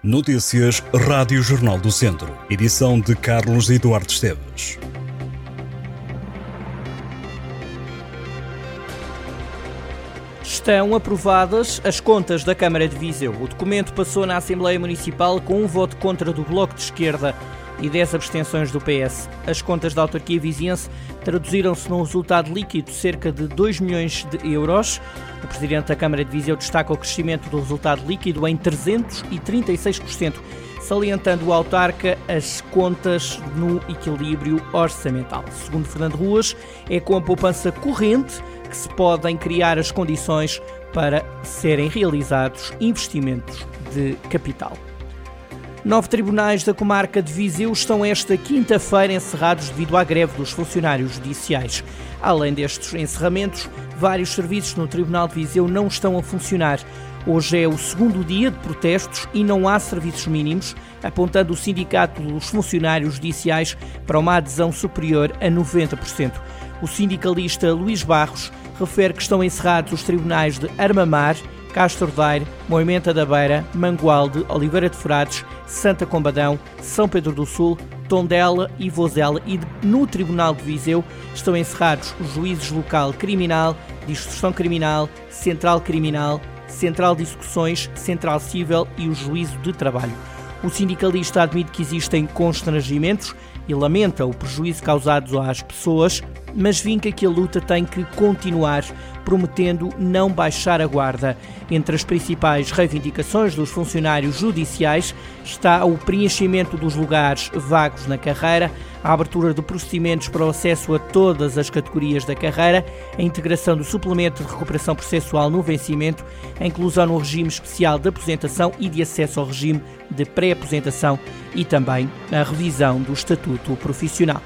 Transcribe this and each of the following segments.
Notícias Rádio Jornal do Centro. Edição de Carlos Eduardo Esteves. Estão aprovadas as contas da Câmara de Viseu. O documento passou na Assembleia Municipal com um voto contra do Bloco de Esquerda e 10 abstenções do PS. As contas da autarquia viziense traduziram-se num resultado líquido de cerca de 2 milhões de euros. O presidente da Câmara de Viseu destaca o crescimento do resultado líquido em 336%, salientando o autarca as contas no equilíbrio orçamental. Segundo Fernando Ruas, é com a poupança corrente que se podem criar as condições para serem realizados investimentos de capital. Nove tribunais da comarca de Viseu estão esta quinta-feira encerrados devido à greve dos funcionários judiciais. Além destes encerramentos, vários serviços no Tribunal de Viseu não estão a funcionar. Hoje é o segundo dia de protestos e não há serviços mínimos, apontando o Sindicato dos Funcionários Judiciais para uma adesão superior a 90%. O sindicalista Luís Barros refere que estão encerrados os tribunais de Armamar, Castro Daire, Moimenta da Beira, Mangualde, Oliveira de Frades, Santa Combadão, São Pedro do Sul, Tondela e Vozela e no Tribunal de Viseu estão encerrados os juízes local criminal, de instrução criminal, central criminal, central de execuções, central civil e o juízo de trabalho. O sindicalista admite que existem constrangimentos e lamenta o prejuízo causado às pessoas, mas vinca que a luta tem que continuar, prometendo não baixar a guarda. Entre as principais reivindicações dos funcionários judiciais está o preenchimento dos lugares vagos na carreira, a abertura de procedimentos para o acesso a todas as categorias da carreira, a integração do suplemento de recuperação processual no vencimento, a inclusão no regime especial de aposentação e de acesso ao regime de pré-aposentação e também a revisão do estatuto profissional.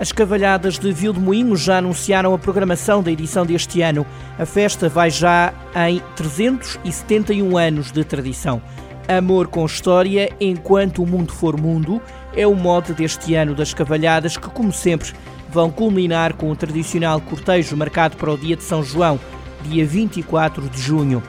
As Cavalhadas de Vilmoinhos já anunciaram a programação da edição deste ano. A festa vai já em 371 anos de tradição. Amor com história, enquanto o mundo for mundo, é o mote deste ano das Cavalhadas que, como sempre, vão culminar com o tradicional cortejo marcado para o dia de São João, dia 24 de junho.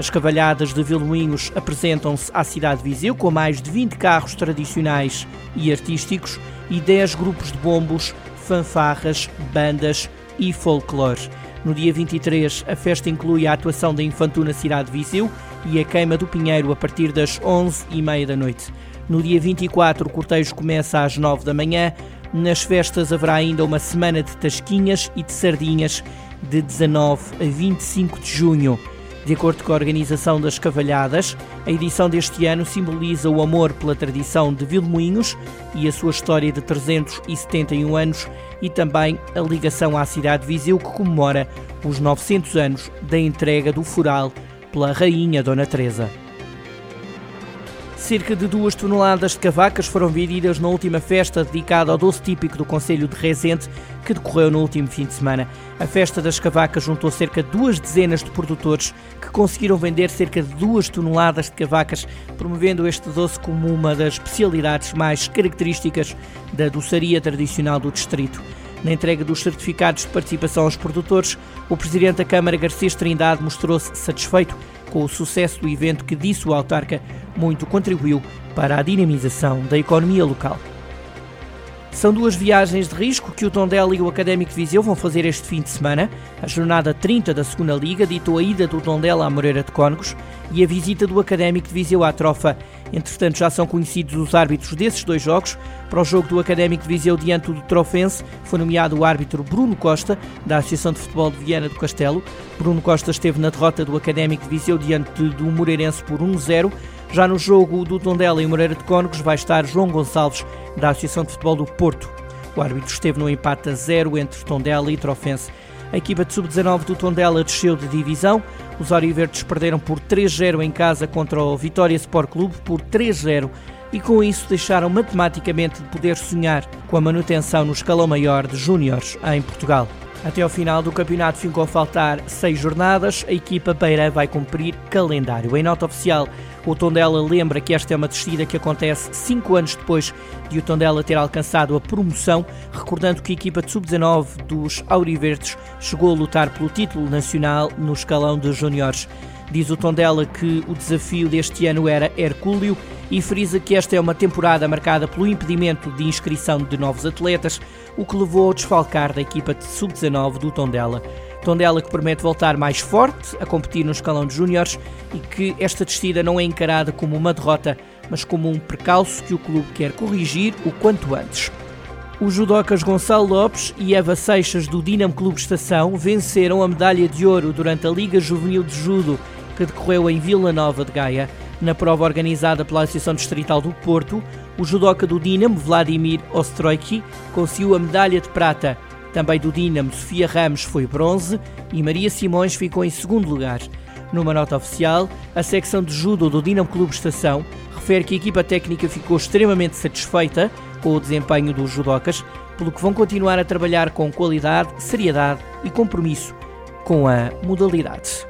As Cavalhadas de Vilmoinhos apresentam-se à cidade de Viseu com mais de 20 carros tradicionais e artísticos e 10 grupos de bombos, fanfarras, bandas e folclore. No dia 23, a festa inclui a atuação da Infantu na cidade de Viseu e a queima do Pinheiro a partir das 11h30 da noite. No dia 24, o cortejo começa às 9 da manhã. Nas festas haverá ainda uma semana de tasquinhas e de sardinhas de 19 a 25 de junho. De acordo com a organização das Cavalhadas, a edição deste ano simboliza o amor pela tradição de Vilmoinhos e a sua história de 371 anos e também a ligação à cidade de Viseu que comemora os 900 anos da entrega do fural pela Rainha Dona Teresa. Cerca de duas toneladas de cavacas foram vendidas na última festa dedicada ao doce típico do Conselho de Rezende, que decorreu no último fim de semana. A festa das cavacas juntou cerca de duas dezenas de produtores que conseguiram vender cerca de duas toneladas de cavacas, promovendo este doce como uma das especialidades mais características da doçaria tradicional do distrito. Na entrega dos certificados de participação aos produtores, o presidente da Câmara, Garcês Trindade, mostrou-se satisfeito com o sucesso do evento que, disse o autarca, muito contribuiu para a dinamização da economia local. São duas viagens de risco que o Tondela e o Académico Viseu vão fazer este fim de semana. A jornada 30 da segunda Liga ditou a ida do Tondela à Moreira de Cónegos e a visita do Académico de Viseu à Trofa. Entretanto, já são conhecidos os árbitros desses dois jogos. Para o jogo do Académico de Viseu diante do Trofense, foi nomeado o árbitro Bruno Costa, da Associação de Futebol de Viana do Castelo. Bruno Costa esteve na derrota do Académico de Viseu diante do Moreirense por 1-0. Já no jogo do Tondela e Moreira de Cónegos vai estar João Gonçalves, da Associação de Futebol do Porto. O árbitro esteve no empate a zero entre Tondela e Trofense. A equipa de sub-19 do Tondela desceu de divisão. Os Oriverdes perderam por 3-0 em casa contra o Vitória Sport Clube por 3-0 e com isso deixaram matematicamente de poder sonhar com a manutenção no escalão maior de júniores em Portugal. Até ao final do campeonato ficou a faltar seis jornadas. A equipa Beira vai cumprir calendário. Em nota oficial, o Tondela lembra que esta é uma descida que acontece cinco anos depois de o Tondela ter alcançado a promoção, recordando que a equipa de sub-19 dos Auriverdes chegou a lutar pelo título nacional no escalão de júniores. Diz o Tondela que o desafio deste ano era Hercúleo e frisa que esta é uma temporada marcada pelo impedimento de inscrição de novos atletas, o que levou ao desfalcar da equipa de sub-19 do Tondela. Tondela que promete voltar mais forte a competir no escalão de júniores e que esta descida não é encarada como uma derrota, mas como um precalço que o clube quer corrigir o quanto antes. Os judocas Gonçalo Lopes e Eva Seixas do Dinamo Clube Estação venceram a medalha de ouro durante a Liga Juvenil de Judo que decorreu em Vila Nova de Gaia. Na prova organizada pela Associação Distrital do Porto, o judoca do Dinamo, Vladimir Ostroiki, conseguiu a medalha de prata. Também do Dinamo, Sofia Ramos foi bronze e Maria Simões ficou em segundo lugar. Numa nota oficial, a secção de judo do Dinamo Clube Estação refere que a equipa técnica ficou extremamente satisfeita com o desempenho dos judocas, pelo que vão continuar a trabalhar com qualidade, seriedade e compromisso com a modalidade.